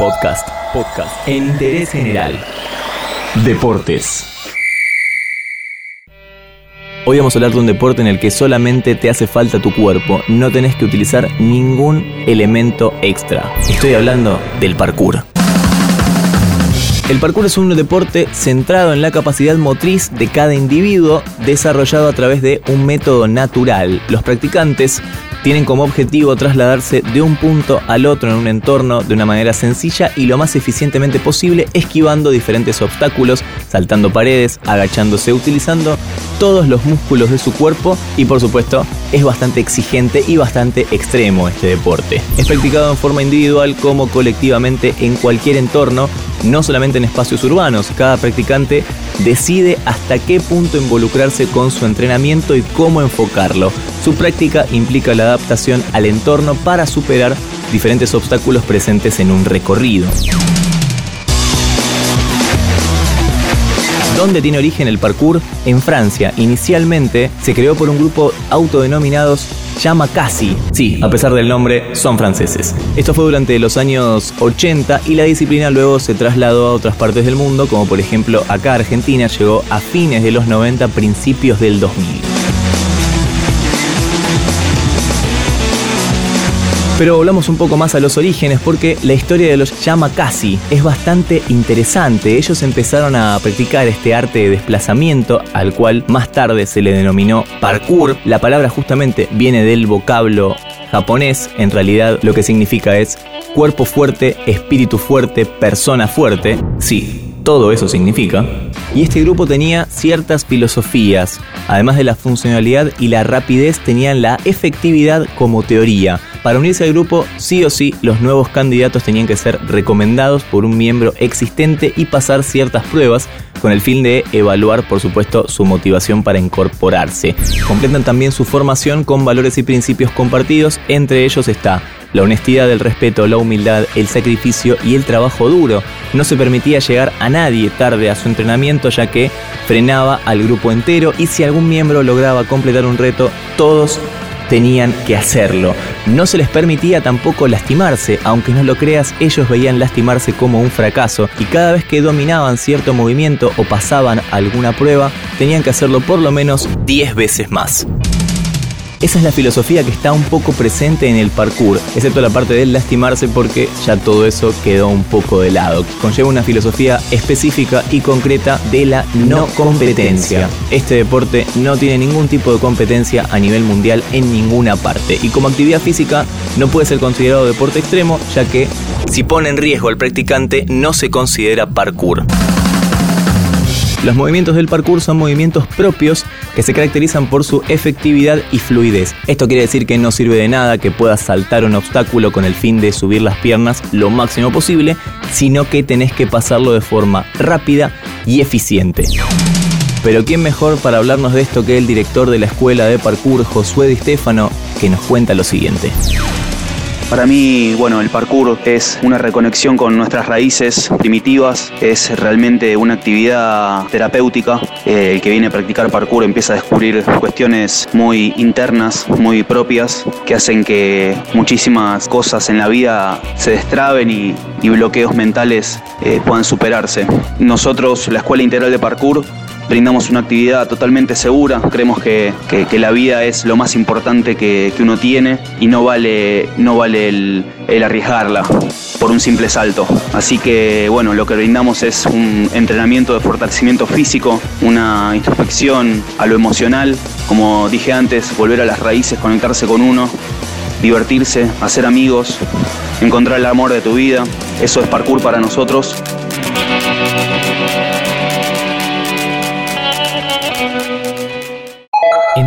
Podcast. Podcast. En interés general. Deportes. Hoy vamos a hablar de un deporte en el que solamente te hace falta tu cuerpo, no tenés que utilizar ningún elemento extra. Estoy hablando del parkour. El parkour es un deporte centrado en la capacidad motriz de cada individuo, desarrollado a través de un método natural. Los practicantes tienen como objetivo trasladarse de un punto al otro en un entorno de una manera sencilla y lo más eficientemente posible, esquivando diferentes obstáculos, saltando paredes, agachándose, utilizando todos los músculos de su cuerpo y por supuesto es bastante exigente y bastante extremo este deporte. Es practicado en forma individual como colectivamente en cualquier entorno, no solamente en espacios urbanos. Cada practicante decide hasta qué punto involucrarse con su entrenamiento y cómo enfocarlo. Su práctica implica la adaptación al entorno para superar diferentes obstáculos presentes en un recorrido. ¿Dónde tiene origen el parkour? En Francia. Inicialmente se creó por un grupo autodenominados Yamakasi. Sí, a pesar del nombre, son franceses. Esto fue durante los años 80 y la disciplina luego se trasladó a otras partes del mundo, como por ejemplo acá Argentina llegó a fines de los 90, principios del 2000. Pero volvamos un poco más a los orígenes porque la historia de los Yamakasi es bastante interesante. Ellos empezaron a practicar este arte de desplazamiento al cual más tarde se le denominó parkour. La palabra justamente viene del vocablo japonés. En realidad lo que significa es cuerpo fuerte, espíritu fuerte, persona fuerte. Sí, todo eso significa. Y este grupo tenía ciertas filosofías. Además de la funcionalidad y la rapidez, tenían la efectividad como teoría. Para unirse al grupo, sí o sí, los nuevos candidatos tenían que ser recomendados por un miembro existente y pasar ciertas pruebas con el fin de evaluar, por supuesto, su motivación para incorporarse. Completan también su formación con valores y principios compartidos, entre ellos está la honestidad, el respeto, la humildad, el sacrificio y el trabajo duro. No se permitía llegar a nadie tarde a su entrenamiento ya que frenaba al grupo entero y si algún miembro lograba completar un reto, todos tenían que hacerlo. No se les permitía tampoco lastimarse, aunque no lo creas, ellos veían lastimarse como un fracaso y cada vez que dominaban cierto movimiento o pasaban alguna prueba, tenían que hacerlo por lo menos 10 veces más. Esa es la filosofía que está un poco presente en el parkour, excepto la parte del lastimarse porque ya todo eso quedó un poco de lado. Conlleva una filosofía específica y concreta de la no competencia. Este deporte no tiene ningún tipo de competencia a nivel mundial en ninguna parte y como actividad física no puede ser considerado deporte extremo ya que si pone en riesgo al practicante no se considera parkour. Los movimientos del parkour son movimientos propios que se caracterizan por su efectividad y fluidez. Esto quiere decir que no sirve de nada que puedas saltar un obstáculo con el fin de subir las piernas lo máximo posible, sino que tenés que pasarlo de forma rápida y eficiente. Pero ¿quién mejor para hablarnos de esto que el director de la escuela de parkour, Josué Di Stefano, que nos cuenta lo siguiente? Para mí, bueno, el parkour es una reconexión con nuestras raíces primitivas, es realmente una actividad terapéutica. Eh, el que viene a practicar parkour empieza a descubrir cuestiones muy internas, muy propias, que hacen que muchísimas cosas en la vida se destraben y, bloqueos mentales eh, puedan superarse. Nosotros, la Escuela Integral de Parkour, brindamos una actividad totalmente segura. Creemos que, la vida es lo más importante que, uno tiene y no vale, no vale el, arriesgarla por un simple salto. Así que bueno, lo que brindamos es un entrenamiento de fortalecimiento físico, una introspección a lo emocional, como dije antes, volver a las raíces, conectarse con uno, divertirse, hacer amigos, encontrar el amor de tu vida. Eso es parkour para nosotros